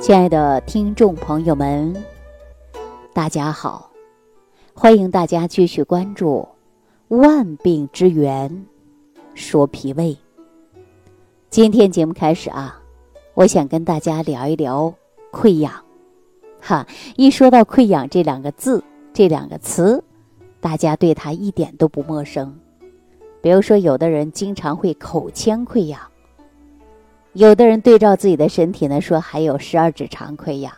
亲爱的听众朋友们，大家好！欢迎大家继续关注《万病之源说脾胃》。今天节目开始啊，我想跟大家聊一聊溃疡。哈，一说到溃疡这两个字、这两个词，大家对它一点都不陌生。比如说，有的人经常会口腔溃疡。有的人对照自己的身体呢，说还有十二指肠溃疡；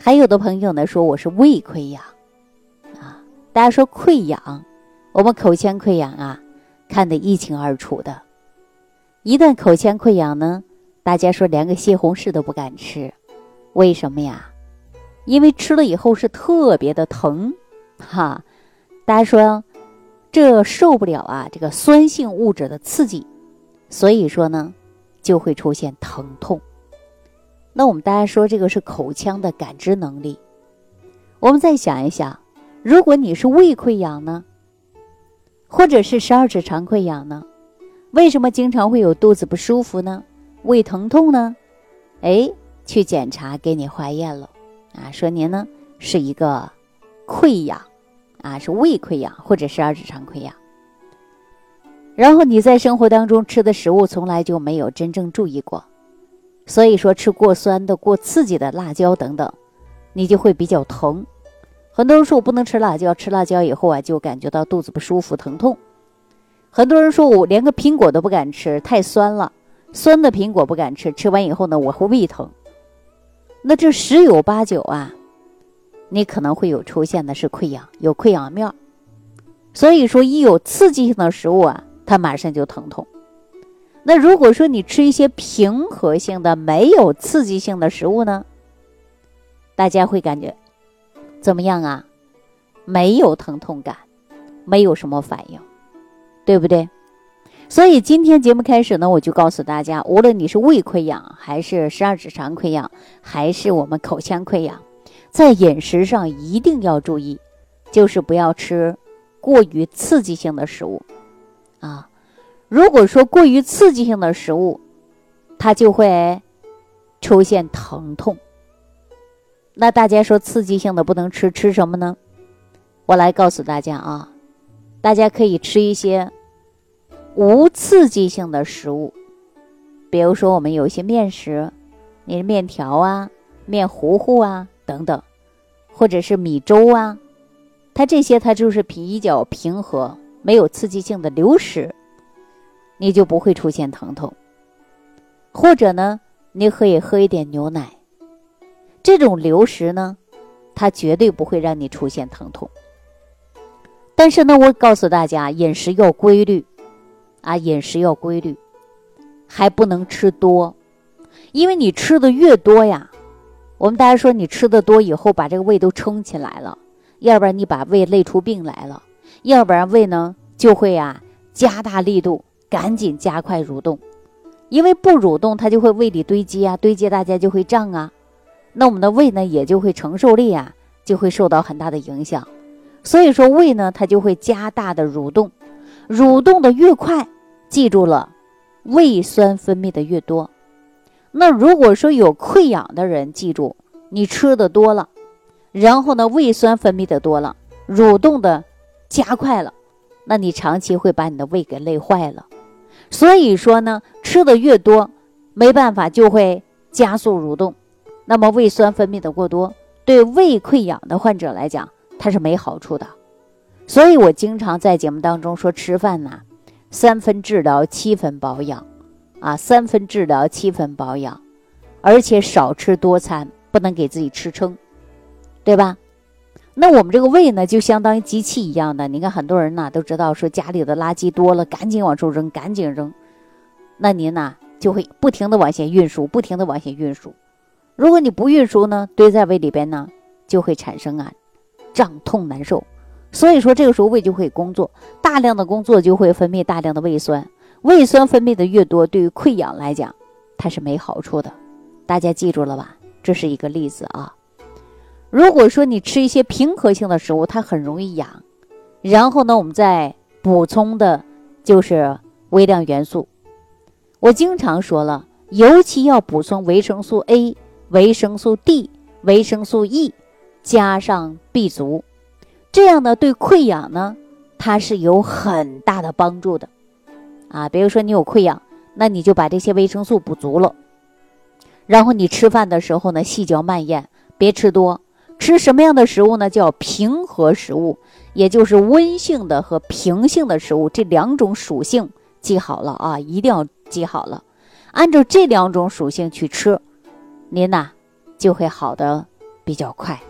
还有的朋友呢说我是胃溃疡，啊，大家说溃疡，我们口腔溃疡啊，看得一清二楚的。一旦口腔溃疡呢，大家说连个西红柿都不敢吃，为什么呀？因为吃了以后是特别的疼，哈，大家说这受不了啊，这个酸性物质的刺激，所以说呢。就会出现疼痛。那我们大家说这个是口腔的感知能力。我们再想一想，如果你是胃溃疡呢，或者是十二指肠溃疡呢，为什么经常会有肚子不舒服呢？胃疼痛呢？哎，去检查给你化验了，啊，说您呢是一个溃疡，啊，是胃溃疡或者十二指肠溃疡。然后你在生活当中吃的食物从来就没有真正注意过，所以说吃过酸的、过刺激的辣椒等等，你就会比较疼。很多人说我不能吃辣椒，吃辣椒以后啊就感觉到肚子不舒服、疼痛。很多人说我连个苹果都不敢吃，太酸了，酸的苹果不敢吃，吃完以后呢我会胃疼。那这十有八九啊，你可能会有出现的是溃疡，有溃疡面。所以说一有刺激性的食物啊。它马上就疼痛。那如果说你吃一些平和性的、没有刺激性的食物呢？大家会感觉怎么样啊？没有疼痛感，没有什么反应，对不对？所以今天节目开始呢，我就告诉大家，无论你是胃溃疡，还是十二指肠溃疡，还是我们口腔溃疡，在饮食上一定要注意，就是不要吃过于刺激性的食物。啊，如果说过于刺激性的食物，它就会出现疼痛。那大家说刺激性的不能吃，吃什么呢？我来告诉大家啊，大家可以吃一些无刺激性的食物，比如说我们有一些面食，你的面条啊、面糊糊啊等等，或者是米粥啊，它这些它就是比较平和。没有刺激性的流食，你就不会出现疼痛。或者呢，你可以喝一点牛奶。这种流食呢，它绝对不会让你出现疼痛。但是呢，我告诉大家，饮食要规律，啊，饮食要规律，还不能吃多，因为你吃的越多呀，我们大家说你吃的多以后，把这个胃都撑起来了，要不然你把胃累出病来了。要不然胃呢就会啊加大力度，赶紧加快蠕动，因为不蠕动它就会胃里堆积啊，堆积大家就会胀啊，那我们的胃呢也就会承受力啊就会受到很大的影响，所以说胃呢它就会加大的蠕动，蠕动的越快，记住了，胃酸分泌的越多。那如果说有溃疡的人，记住你吃的多了，然后呢胃酸分泌的多了，蠕动的。加快了，那你长期会把你的胃给累坏了。所以说呢，吃的越多，没办法就会加速蠕动。那么胃酸分泌的过多，对胃溃疡的患者来讲，它是没好处的。所以我经常在节目当中说，吃饭呐，三分治疗，七分保养，啊，三分治疗，七分保养，而且少吃多餐，不能给自己吃撑，对吧？那我们这个胃呢，就相当于机器一样的。你看很多人呢都知道说家里的垃圾多了，赶紧往出扔，赶紧扔。那您呢就会不停的往前运输，不停的往前运输。如果你不运输呢，堆在胃里边呢，就会产生啊胀痛难受。所以说这个时候胃就会工作，大量的工作就会分泌大量的胃酸。胃酸分泌的越多，对于溃疡来讲，它是没好处的。大家记住了吧？这是一个例子啊。如果说你吃一些平和性的食物，它很容易痒。然后呢，我们再补充的就是微量元素。我经常说了，尤其要补充维生素 A、维生素 D、维生素 E，加上 B 族，这样呢对溃疡呢它是有很大的帮助的啊。比如说你有溃疡，那你就把这些维生素补足了，然后你吃饭的时候呢细嚼慢咽，别吃多。吃什么样的食物呢？叫平和食物，也就是温性的和平性的食物，这两种属性记好了啊，一定要记好了。按照这两种属性去吃，您呐就会好的比较快。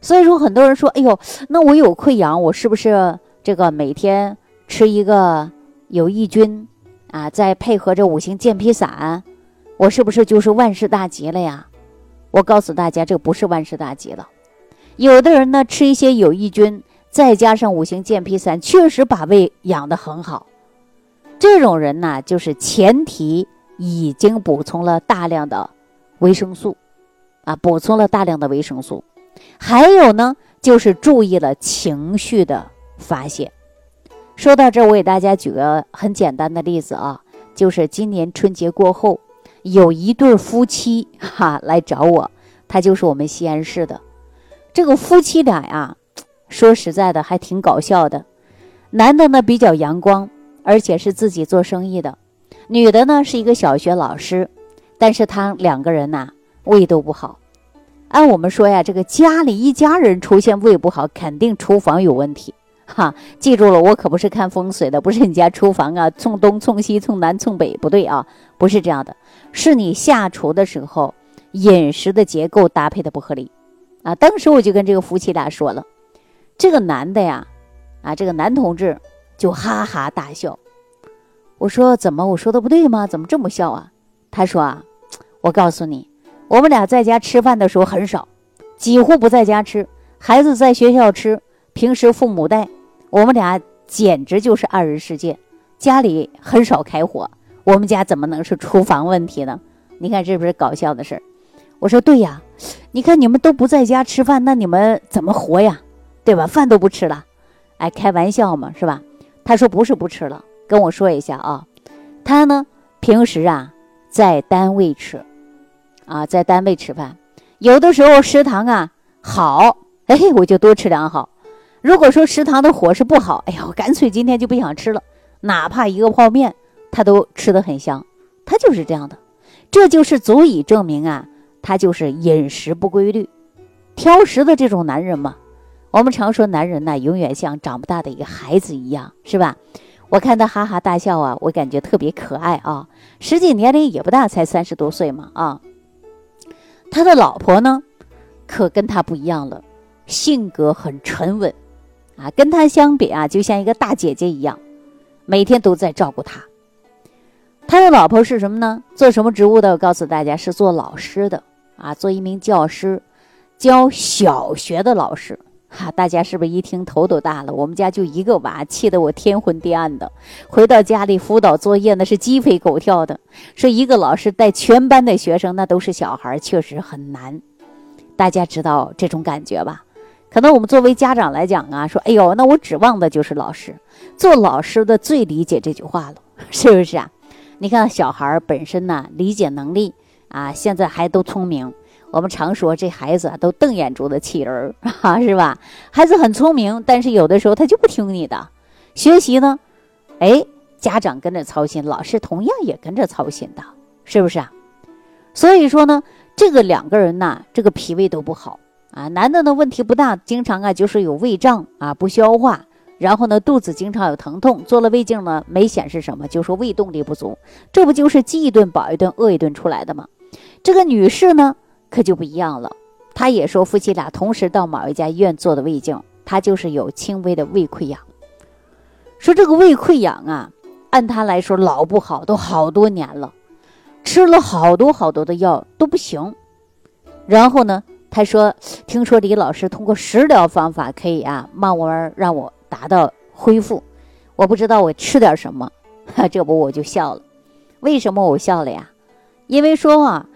所以说，很多人说：“哎呦，那我有溃疡，我是不是这个每天吃一个有益菌啊，再配合着五行健脾散，我是不是就是万事大吉了呀？”我告诉大家，这不是万事大吉了。有的人呢，吃一些有益菌，再加上五行健脾散，确实把胃养得很好。这种人呢，就是前提已经补充了大量的维生素，啊，补充了大量的维生素。还有呢，就是注意了情绪的发泄。说到这，我给大家举个很简单的例子啊，就是今年春节过后。有一对夫妻哈来找我，他就是我们西安市的这个夫妻俩呀。说实在的，还挺搞笑的。男的呢比较阳光，而且是自己做生意的；女的呢是一个小学老师，但是他两个人呐胃都不好。按我们说呀，这个家里一家人出现胃不好，肯定厨房有问题。哈，记住了，我可不是看风水的，不是你家厨房啊，冲东冲西冲南冲北，不对啊，不是这样的，是你下厨的时候饮食的结构搭配的不合理啊。当时我就跟这个夫妻俩说了，这个男的呀，啊，这个男同志就哈哈大笑。我说怎么我说的不对吗？怎么这么笑啊？他说啊，我告诉你，我们俩在家吃饭的时候很少，几乎不在家吃，孩子在学校吃，平时父母带。我们俩简直就是二人世界，家里很少开火，我们家怎么能是厨房问题呢？你看这不是搞笑的事儿？我说对呀，你看你们都不在家吃饭，那你们怎么活呀？对吧？饭都不吃了，哎，开玩笑嘛，是吧？他说不是不吃了，跟我说一下啊，他呢平时啊在单位吃，啊在单位吃饭，有的时候食堂啊好，哎我就多吃两好。如果说食堂的伙食不好，哎呀，我干脆今天就不想吃了，哪怕一个泡面，他都吃得很香。他就是这样的，这就是足以证明啊，他就是饮食不规律、挑食的这种男人嘛。我们常说男人呢，永远像长不大的一个孩子一样，是吧？我看他哈哈大笑啊，我感觉特别可爱啊。实际年龄也不大，才三十多岁嘛啊。他的老婆呢，可跟他不一样了，性格很沉稳。啊，跟他相比啊，就像一个大姐姐一样，每天都在照顾他。他的老婆是什么呢？做什么职务的？我告诉大家，是做老师的啊，做一名教师，教小学的老师。哈，大家是不是一听头都大了？我们家就一个娃，气得我天昏地暗的。回到家里辅导作业，那是鸡飞狗跳的。说一个老师带全班的学生，那都是小孩，确实很难。大家知道这种感觉吧？可能我们作为家长来讲啊，说，哎呦，那我指望的就是老师，做老师的最理解这句话了，是不是啊？你看小孩本身呢，理解能力啊，现在还都聪明。我们常说这孩子啊，都瞪眼珠子气人儿，是吧？孩子很聪明，但是有的时候他就不听你的。学习呢，哎，家长跟着操心，老师同样也跟着操心的，是不是啊？所以说呢，这个两个人呢，这个脾胃都不好。啊，男的呢问题不大，经常啊就是有胃胀啊不消化，然后呢肚子经常有疼痛，做了胃镜呢没显示什么，就说胃动力不足，这不就是饥一顿饱一顿饿一顿出来的吗？这个女士呢可就不一样了，她也说夫妻俩同时到某一家医院做的胃镜，她就是有轻微的胃溃疡，说这个胃溃疡啊，按她来说老不好，都好多年了，吃了好多好多的药都不行，然后呢？他说：“听说李老师通过食疗方法可以啊，慢慢让我达到恢复。我不知道我吃点什么，这不我就笑了。为什么我笑了呀？因为说啊，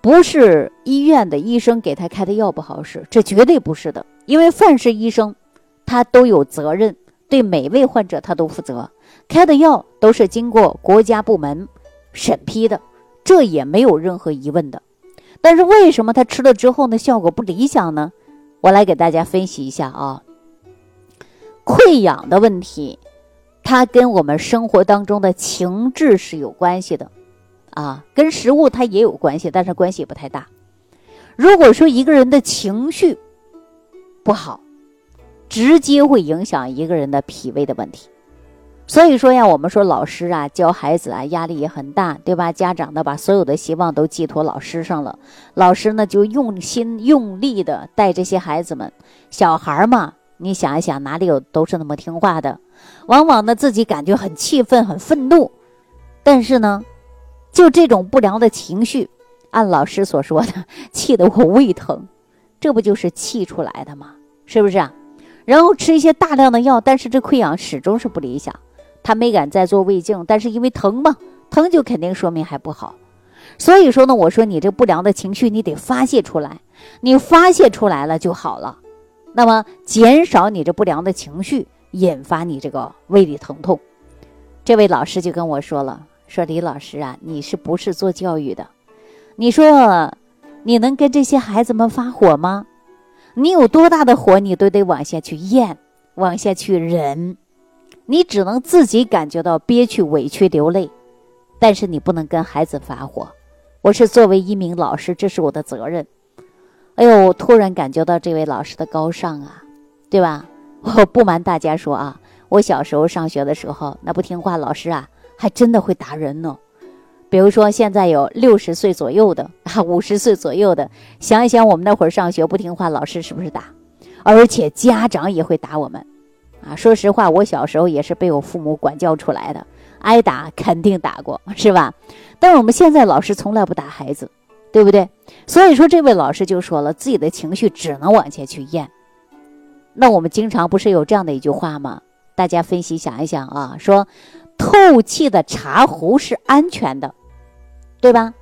不是医院的医生给他开的药不好使，这绝对不是的。因为凡是医生，他都有责任，对每位患者他都负责，开的药都是经过国家部门审批的，这也没有任何疑问的。”但是为什么他吃了之后呢效果不理想呢？我来给大家分析一下啊。溃疡的问题，它跟我们生活当中的情志是有关系的，啊，跟食物它也有关系，但是关系也不太大。如果说一个人的情绪不好，直接会影响一个人的脾胃的问题。所以说呀，我们说老师啊教孩子啊压力也很大，对吧？家长呢把所有的希望都寄托老师上了，老师呢就用心用力的带这些孩子们。小孩嘛，你想一想，哪里有都是那么听话的？往往呢自己感觉很气愤、很愤怒，但是呢，就这种不良的情绪，按老师所说的，气得我胃疼，这不就是气出来的吗？是不是啊？然后吃一些大量的药，但是这溃疡始终是不理想。他没敢再做胃镜，但是因为疼嘛，疼就肯定说明还不好。所以说呢，我说你这不良的情绪你得发泄出来，你发泄出来了就好了。那么减少你这不良的情绪，引发你这个胃里疼痛。这位老师就跟我说了，说李老师啊，你是不是做教育的？你说你能跟这些孩子们发火吗？你有多大的火，你都得往下去咽，往下去忍。你只能自己感觉到憋屈、委屈、流泪，但是你不能跟孩子发火。我是作为一名老师，这是我的责任。哎呦，我突然感觉到这位老师的高尚啊，对吧？我不瞒大家说啊，我小时候上学的时候，那不听话，老师啊还真的会打人呢。比如说现在有六十岁左右的啊，五十岁左右的，想一想我们那会儿上学不听话，老师是不是打？而且家长也会打我们。啊，说实话，我小时候也是被我父母管教出来的，挨打肯定打过，是吧？但是我们现在老师从来不打孩子，对不对？所以说，这位老师就说了，自己的情绪只能往前去咽。那我们经常不是有这样的一句话吗？大家分析想一想啊，说透气的茶壶是安全的，对吧？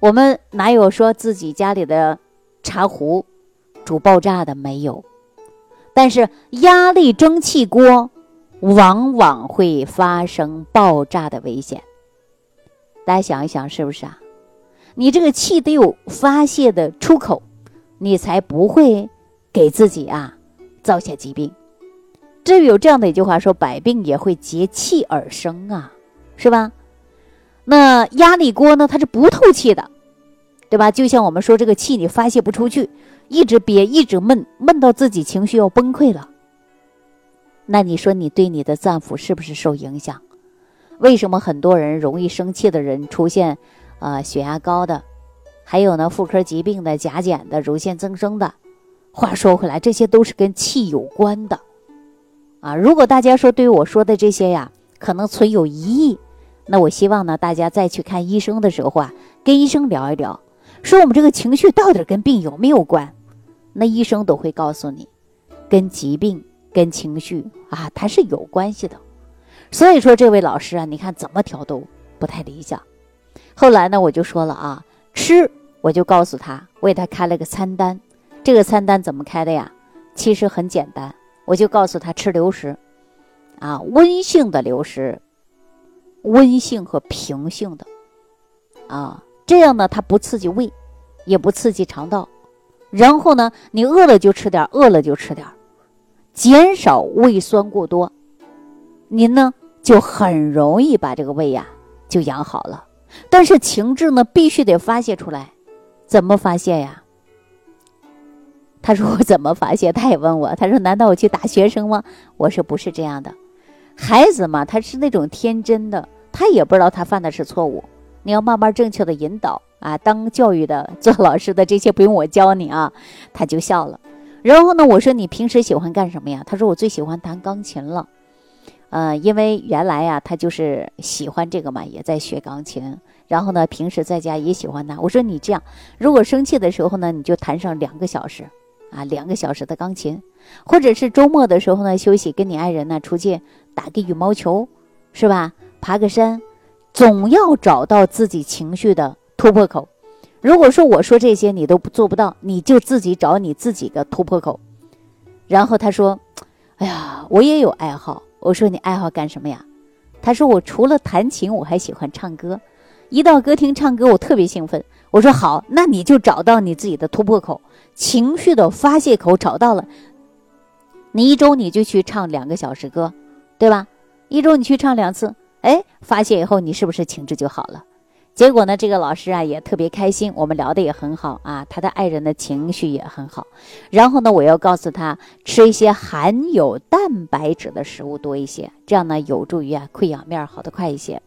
我们哪有说自己家里的茶壶煮爆炸的？没有。但是压力蒸汽锅往往会发生爆炸的危险。大家想一想，是不是啊？你这个气得有发泄的出口，你才不会给自己啊造下疾病。这有这样的一句话说：“百病也会结气而生啊，是吧？”那压力锅呢？它是不透气的，对吧？就像我们说这个气你发泄不出去。一直憋，一直闷，闷到自己情绪要崩溃了。那你说你对你的脏腑是不是受影响？为什么很多人容易生气的人出现，呃，血压高的，还有呢，妇科疾病的、甲减的、乳腺增生的？话说回来，这些都是跟气有关的。啊，如果大家说对于我说的这些呀，可能存有疑义，那我希望呢，大家再去看医生的时候啊，跟医生聊一聊。说我们这个情绪到底跟病有没有关？那医生都会告诉你，跟疾病、跟情绪啊，它是有关系的。所以说，这位老师啊，你看怎么调都不太理想。后来呢，我就说了啊，吃我就告诉他，为他开了个餐单。这个餐单怎么开的呀？其实很简单，我就告诉他吃流食，啊，温性的流食，温性和平性的，啊。这样呢，它不刺激胃，也不刺激肠道。然后呢，你饿了就吃点，饿了就吃点，减少胃酸过多。您呢就很容易把这个胃呀就养好了。但是情志呢必须得发泄出来，怎么发泄呀？他说 我怎么发泄？他也问我，他说难道我去打学生吗？我说不是这样的，孩子嘛，他是那种天真的，他也不知道他犯的是错误。你要慢慢正确的引导啊！当教育的、做老师的这些不用我教你啊，他就笑了。然后呢，我说你平时喜欢干什么呀？他说我最喜欢弹钢琴了。呃，因为原来呀，他就是喜欢这个嘛，也在学钢琴。然后呢，平时在家也喜欢他。我说你这样，如果生气的时候呢，你就弹上两个小时啊，两个小时的钢琴，或者是周末的时候呢，休息跟你爱人呢出去打个羽毛球，是吧？爬个山。总要找到自己情绪的突破口。如果说我说这些你都不做不到，你就自己找你自己的突破口。然后他说：“哎呀，我也有爱好。”我说：“你爱好干什么呀？”他说：“我除了弹琴，我还喜欢唱歌。一到歌厅唱歌，我特别兴奋。我说好，那你就找到你自己的突破口，情绪的发泄口找到了，你一周你就去唱两个小时歌，对吧？一周你去唱两次，哎，发泄以后你是不是情志就好了？结果呢，这个老师啊也特别开心，我们聊的也很好啊，他的爱人的情绪也很好。然后呢，我要告诉他吃一些含有蛋白质的食物多一些，这样呢有助于啊溃疡面好的快一些。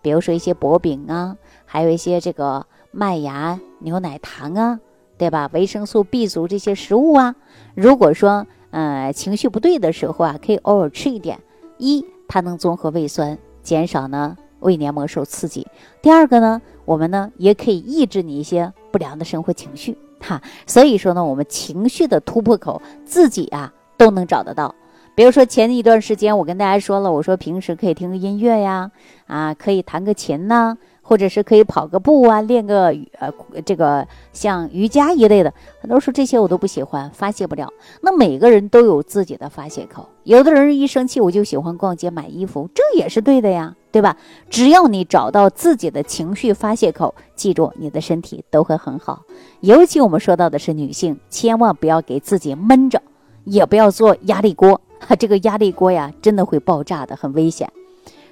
比如说一些薄饼啊，还有一些这个麦芽牛奶糖啊，对吧？维生素 B 族这些食物啊，如果说呃情绪不对的时候啊，可以偶尔吃一点。一，它能综合胃酸，减少呢。胃黏膜受刺激。第二个呢，我们呢也可以抑制你一些不良的生活情绪，哈。所以说呢，我们情绪的突破口自己啊都能找得到。比如说前一段时间我跟大家说了，我说平时可以听个音乐呀，啊，可以弹个琴呐。或者是可以跑个步啊，练个呃这个像瑜伽一类的，很多说这些我都不喜欢，发泄不了。那每个人都有自己的发泄口，有的人一生气我就喜欢逛街买衣服，这也是对的呀，对吧？只要你找到自己的情绪发泄口，记住你的身体都会很好。尤其我们说到的是女性，千万不要给自己闷着，也不要做压力锅，这个压力锅呀真的会爆炸的，很危险。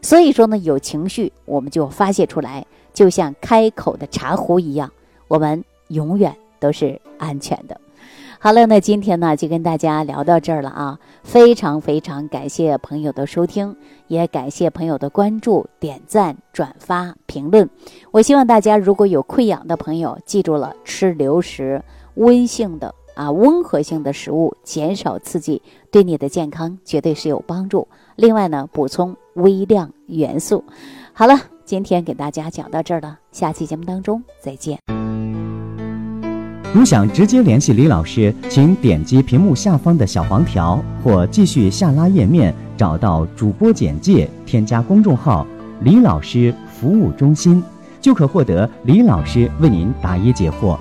所以说呢，有情绪我们就发泄出来，就像开口的茶壶一样，我们永远都是安全的。好了，那今天呢就跟大家聊到这儿了啊！非常非常感谢朋友的收听，也感谢朋友的关注、点赞、转发、评论。我希望大家如果有溃疡的朋友，记住了吃流食，温性的啊温和性的食物，减少刺激，对你的健康绝对是有帮助。另外呢，补充微量元素。好了，今天给大家讲到这儿了，下期节目当中再见。如想直接联系李老师，请点击屏幕下方的小黄条，或继续下拉页面找到主播简介，添加公众号“李老师服务中心”，就可获得李老师为您答疑解惑。